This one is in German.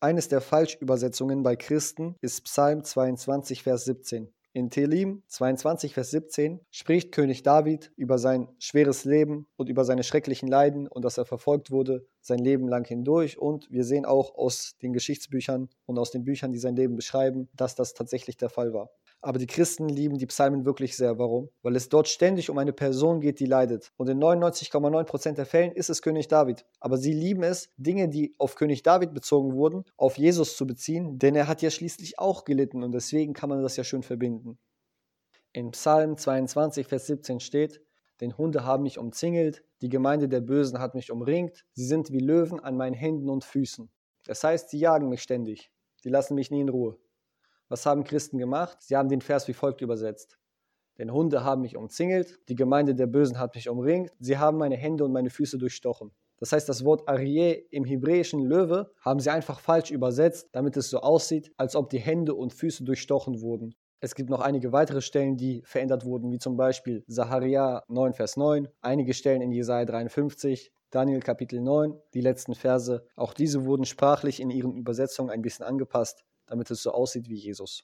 Eines der Falschübersetzungen bei Christen ist Psalm 22, Vers 17. In Telim 22, Vers 17 spricht König David über sein schweres Leben und über seine schrecklichen Leiden und dass er verfolgt wurde sein Leben lang hindurch. Und wir sehen auch aus den Geschichtsbüchern und aus den Büchern, die sein Leben beschreiben, dass das tatsächlich der Fall war. Aber die Christen lieben die Psalmen wirklich sehr. Warum? Weil es dort ständig um eine Person geht, die leidet. Und in 99,9% der Fällen ist es König David. Aber sie lieben es, Dinge, die auf König David bezogen wurden, auf Jesus zu beziehen, denn er hat ja schließlich auch gelitten und deswegen kann man das ja schön verbinden. In Psalm 22, Vers 17 steht, denn Hunde haben mich umzingelt, die Gemeinde der Bösen hat mich umringt, sie sind wie Löwen an meinen Händen und Füßen. Das heißt, sie jagen mich ständig, die lassen mich nie in Ruhe. Was haben Christen gemacht? Sie haben den Vers wie folgt übersetzt. Denn Hunde haben mich umzingelt, die Gemeinde der Bösen hat mich umringt, sie haben meine Hände und meine Füße durchstochen. Das heißt, das Wort Arie im hebräischen Löwe haben sie einfach falsch übersetzt, damit es so aussieht, als ob die Hände und Füße durchstochen wurden. Es gibt noch einige weitere Stellen, die verändert wurden, wie zum Beispiel Saharia 9, Vers 9, einige Stellen in Jesaja 53, Daniel Kapitel 9, die letzten Verse. Auch diese wurden sprachlich in ihren Übersetzungen ein bisschen angepasst damit es so aussieht wie Jesus.